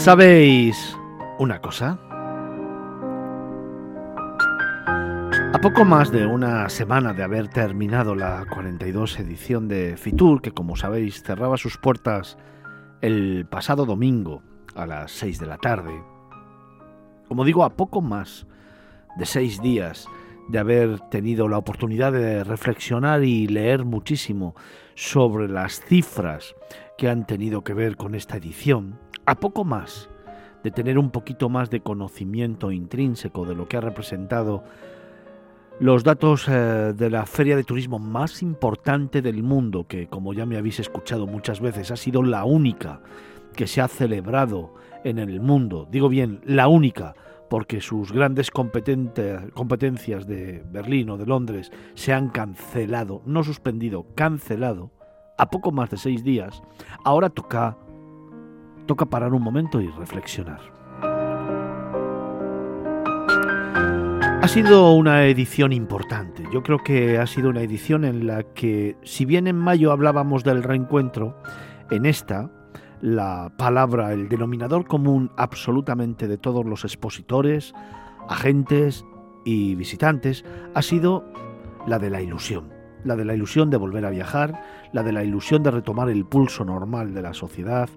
¿Sabéis una cosa? A poco más de una semana de haber terminado la 42 edición de Fitur, que como sabéis cerraba sus puertas el pasado domingo a las 6 de la tarde, como digo, a poco más de seis días de haber tenido la oportunidad de reflexionar y leer muchísimo sobre las cifras que han tenido que ver con esta edición, a poco más de tener un poquito más de conocimiento intrínseco de lo que ha representado los datos eh, de la feria de turismo más importante del mundo, que como ya me habéis escuchado muchas veces, ha sido la única que se ha celebrado en el mundo. Digo bien, la única, porque sus grandes competencias de Berlín o de Londres se han cancelado, no suspendido, cancelado, a poco más de seis días, ahora toca, toca parar un momento y reflexionar. Ha sido una edición importante. Yo creo que ha sido una edición en la que, si bien en mayo hablábamos del reencuentro, en esta, la palabra, el denominador común absolutamente de todos los expositores, agentes y visitantes, ha sido la de la ilusión. La de la ilusión de volver a viajar, la de la ilusión de retomar el pulso normal de la sociedad,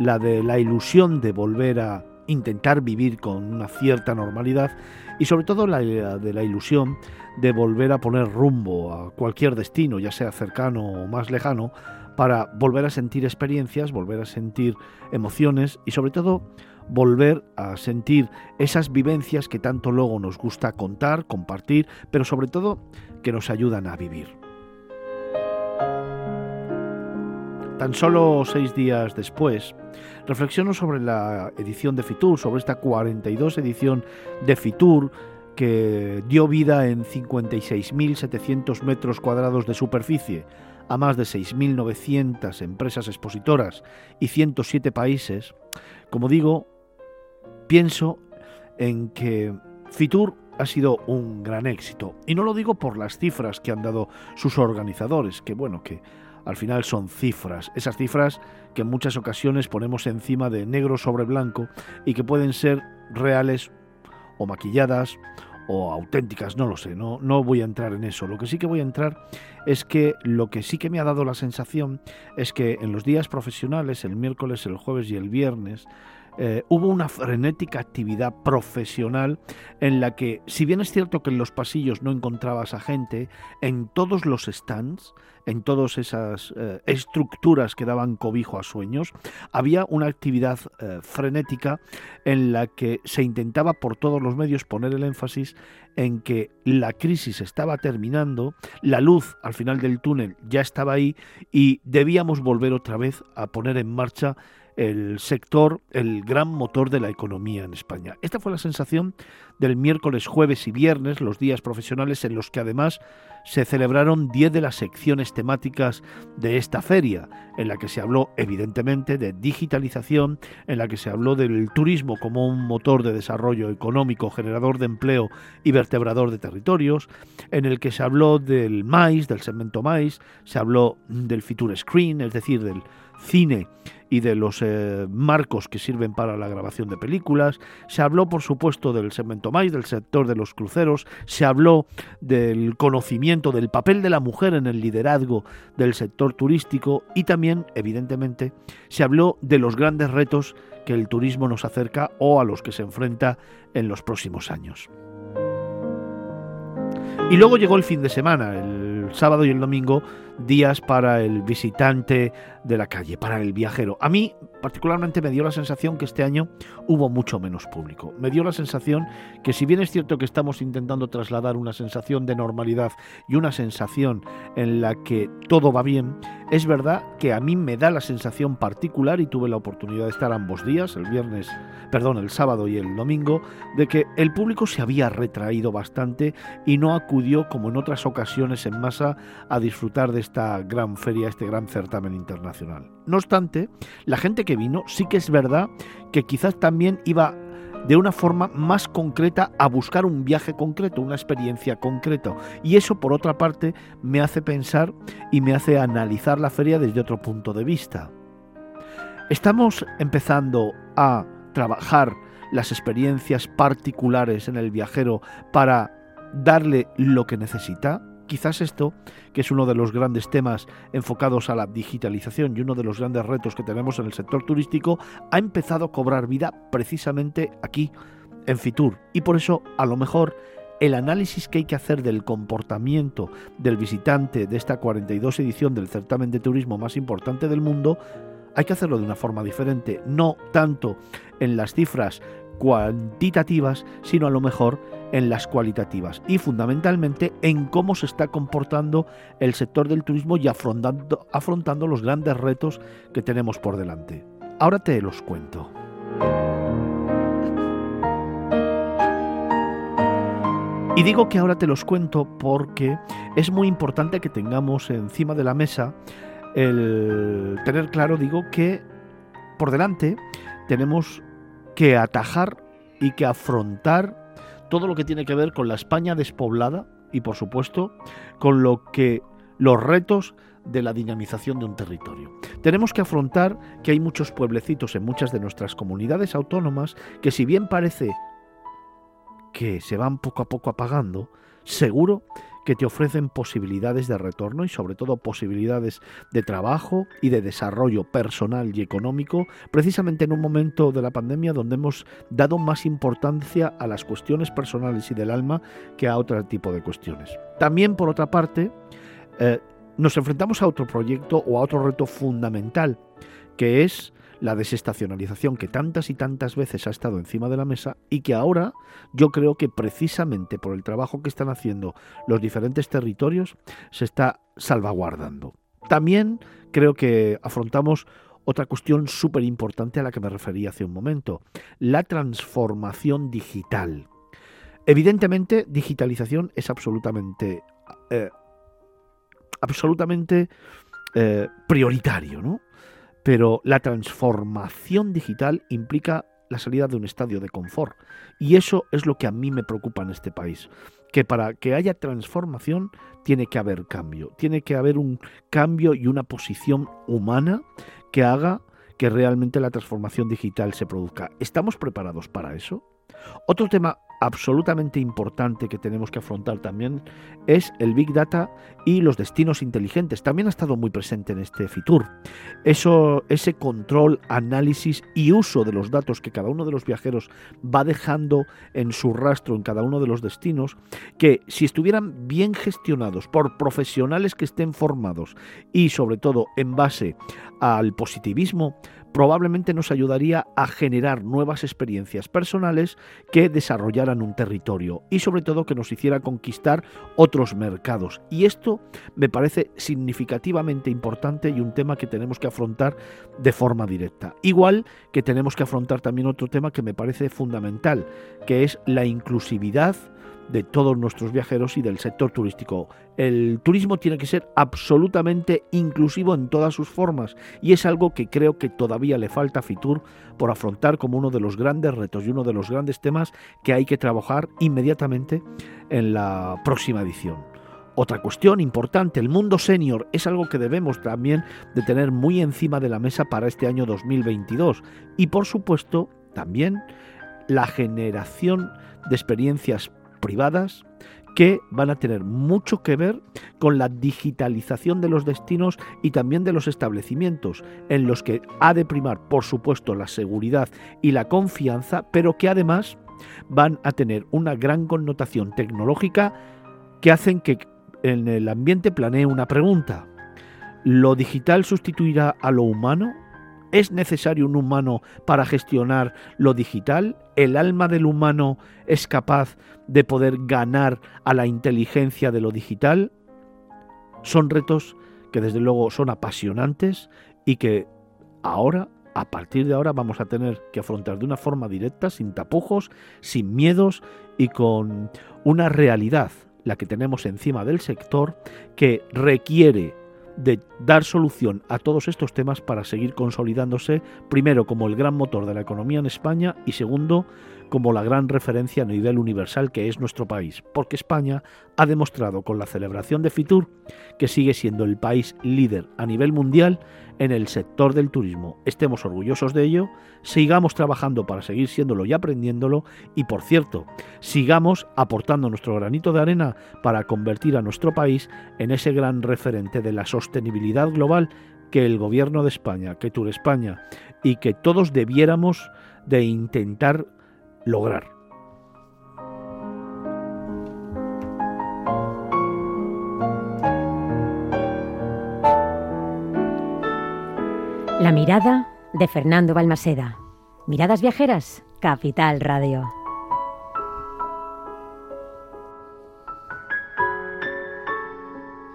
la de la ilusión de volver a intentar vivir con una cierta normalidad y sobre todo la de la ilusión de volver a poner rumbo a cualquier destino, ya sea cercano o más lejano, para volver a sentir experiencias, volver a sentir emociones y sobre todo volver a sentir esas vivencias que tanto luego nos gusta contar, compartir, pero sobre todo que nos ayudan a vivir. Tan solo seis días después, reflexiono sobre la edición de Fitur, sobre esta 42 edición de Fitur que dio vida en 56.700 metros cuadrados de superficie a más de 6.900 empresas expositoras y 107 países, como digo, pienso en que Fitur ha sido un gran éxito. Y no lo digo por las cifras que han dado sus organizadores, que bueno, que al final son cifras, esas cifras que en muchas ocasiones ponemos encima de negro sobre blanco y que pueden ser reales o maquilladas o auténticas, no lo sé, no, no voy a entrar en eso. Lo que sí que voy a entrar es que lo que sí que me ha dado la sensación es que en los días profesionales, el miércoles, el jueves y el viernes, eh, hubo una frenética actividad profesional en la que, si bien es cierto que en los pasillos no encontrabas a gente, en todos los stands, en todas esas eh, estructuras que daban cobijo a sueños, había una actividad eh, frenética en la que se intentaba por todos los medios poner el énfasis en que la crisis estaba terminando, la luz al final del túnel ya estaba ahí y debíamos volver otra vez a poner en marcha el sector, el gran motor de la economía en España. Esta fue la sensación del miércoles, jueves y viernes, los días profesionales en los que además se celebraron 10 de las secciones temáticas de esta feria, en la que se habló evidentemente de digitalización, en la que se habló del turismo como un motor de desarrollo económico, generador de empleo y vertebrador de territorios, en el que se habló del maíz, del segmento maíz, se habló del future screen, es decir, del cine y de los eh, marcos que sirven para la grabación de películas. Se habló, por supuesto, del segmento más, del sector de los cruceros. Se habló del conocimiento del papel de la mujer en el liderazgo del sector turístico y también, evidentemente, se habló de los grandes retos que el turismo nos acerca o a los que se enfrenta en los próximos años. Y luego llegó el fin de semana, el sábado y el domingo, días para el visitante de la calle, para el viajero. A mí particularmente me dio la sensación que este año hubo mucho menos público. Me dio la sensación que si bien es cierto que estamos intentando trasladar una sensación de normalidad y una sensación en la que todo va bien, es verdad que a mí me da la sensación particular y tuve la oportunidad de estar ambos días, el viernes, perdón, el sábado y el domingo, de que el público se había retraído bastante y no acudió como en otras ocasiones en masa a disfrutar de esta gran feria, este gran certamen internacional. No obstante, la gente que vino sí que es verdad que quizás también iba de una forma más concreta a buscar un viaje concreto, una experiencia concreta. Y eso, por otra parte, me hace pensar y me hace analizar la feria desde otro punto de vista. Estamos empezando a trabajar las experiencias particulares en el viajero para darle lo que necesita? Quizás esto, que es uno de los grandes temas enfocados a la digitalización y uno de los grandes retos que tenemos en el sector turístico, ha empezado a cobrar vida precisamente aquí, en Fitur. Y por eso, a lo mejor, el análisis que hay que hacer del comportamiento del visitante de esta 42 edición del certamen de turismo más importante del mundo, hay que hacerlo de una forma diferente, no tanto en las cifras cuantitativas, sino a lo mejor en las cualitativas y fundamentalmente en cómo se está comportando el sector del turismo y afrontando, afrontando los grandes retos que tenemos por delante. Ahora te los cuento. Y digo que ahora te los cuento porque es muy importante que tengamos encima de la mesa el tener claro, digo, que por delante tenemos que atajar y que afrontar todo lo que tiene que ver con la España despoblada y por supuesto con lo que los retos de la dinamización de un territorio. Tenemos que afrontar que hay muchos pueblecitos en muchas de nuestras comunidades autónomas que si bien parece que se van poco a poco apagando, seguro que te ofrecen posibilidades de retorno y sobre todo posibilidades de trabajo y de desarrollo personal y económico, precisamente en un momento de la pandemia donde hemos dado más importancia a las cuestiones personales y del alma que a otro tipo de cuestiones. También, por otra parte, eh, nos enfrentamos a otro proyecto o a otro reto fundamental, que es la desestacionalización que tantas y tantas veces ha estado encima de la mesa y que ahora yo creo que precisamente por el trabajo que están haciendo los diferentes territorios se está salvaguardando. También creo que afrontamos otra cuestión súper importante a la que me refería hace un momento, la transformación digital. Evidentemente, digitalización es absolutamente, eh, absolutamente eh, prioritario, ¿no? Pero la transformación digital implica la salida de un estadio de confort. Y eso es lo que a mí me preocupa en este país. Que para que haya transformación tiene que haber cambio. Tiene que haber un cambio y una posición humana que haga que realmente la transformación digital se produzca. ¿Estamos preparados para eso? Otro tema absolutamente importante que tenemos que afrontar también es el Big Data y los destinos inteligentes. También ha estado muy presente en este Fitur. Eso, ese control, análisis y uso de los datos que cada uno de los viajeros va dejando en su rastro en cada uno de los destinos, que si estuvieran bien gestionados por profesionales que estén formados y sobre todo en base al positivismo, probablemente nos ayudaría a generar nuevas experiencias personales que desarrollaran un territorio y sobre todo que nos hiciera conquistar otros mercados. Y esto me parece significativamente importante y un tema que tenemos que afrontar de forma directa. Igual que tenemos que afrontar también otro tema que me parece fundamental, que es la inclusividad de todos nuestros viajeros y del sector turístico. El turismo tiene que ser absolutamente inclusivo en todas sus formas y es algo que creo que todavía le falta a Fitur por afrontar como uno de los grandes retos y uno de los grandes temas que hay que trabajar inmediatamente en la próxima edición. Otra cuestión importante, el mundo senior, es algo que debemos también de tener muy encima de la mesa para este año 2022 y por supuesto también la generación de experiencias privadas que van a tener mucho que ver con la digitalización de los destinos y también de los establecimientos, en los que ha de primar, por supuesto, la seguridad y la confianza, pero que además van a tener una gran connotación tecnológica que hacen que en el ambiente planee una pregunta. ¿Lo digital sustituirá a lo humano? ¿Es necesario un humano para gestionar lo digital? ¿El alma del humano es capaz de poder ganar a la inteligencia de lo digital? Son retos que desde luego son apasionantes y que ahora, a partir de ahora, vamos a tener que afrontar de una forma directa, sin tapujos, sin miedos y con una realidad, la que tenemos encima del sector, que requiere de dar solución a todos estos temas para seguir consolidándose, primero como el gran motor de la economía en España y segundo como la gran referencia a nivel universal que es nuestro país, porque España ha demostrado con la celebración de Fitur que sigue siendo el país líder a nivel mundial en el sector del turismo. Estemos orgullosos de ello, sigamos trabajando para seguir siéndolo y aprendiéndolo y, por cierto, sigamos aportando nuestro granito de arena para convertir a nuestro país en ese gran referente de la sostenibilidad global que el gobierno de España, que Tour España y que todos debiéramos de intentar lograr. La mirada de Fernando Balmaseda. Miradas viajeras, Capital Radio.